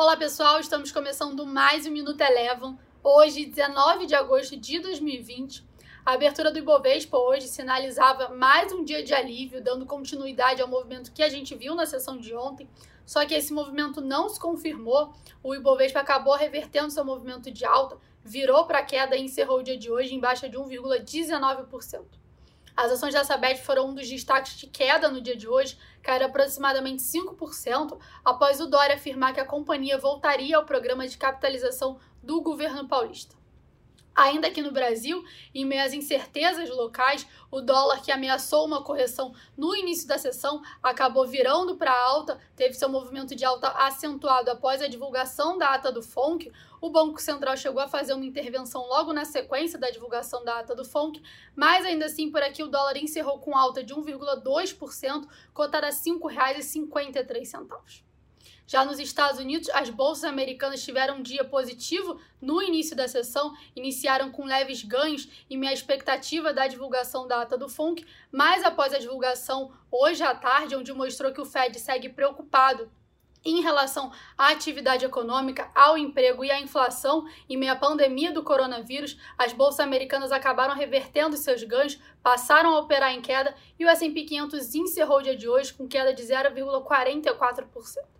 Olá pessoal, estamos começando mais um Minuto Elevam. Hoje, 19 de agosto de 2020. A abertura do Ibovespa hoje sinalizava mais um dia de alívio, dando continuidade ao movimento que a gente viu na sessão de ontem. Só que esse movimento não se confirmou. O Ibovespa acabou revertendo seu movimento de alta, virou para queda e encerrou o dia de hoje em baixa de 1,19%. As ações da Sabet foram um dos destaques de queda no dia de hoje, caíram aproximadamente 5% após o Dória afirmar que a companhia voltaria ao programa de capitalização do governo paulista. Ainda aqui no Brasil, em meio às incertezas locais, o dólar que ameaçou uma correção no início da sessão acabou virando para alta, teve seu movimento de alta acentuado após a divulgação da ata do FONC. O Banco Central chegou a fazer uma intervenção logo na sequência da divulgação da ata do FONC, mas ainda assim por aqui o dólar encerrou com alta de 1,2%, cotada a R$ 5,53. Já nos Estados Unidos, as bolsas americanas tiveram um dia positivo no início da sessão, iniciaram com leves ganhos e minha expectativa da divulgação da ata do FONC, mas após a divulgação hoje à tarde, onde mostrou que o Fed segue preocupado em relação à atividade econômica, ao emprego e à inflação, em meio à pandemia do coronavírus, as bolsas americanas acabaram revertendo seus ganhos, passaram a operar em queda e o S&P 500 encerrou o dia de hoje com queda de 0,44%.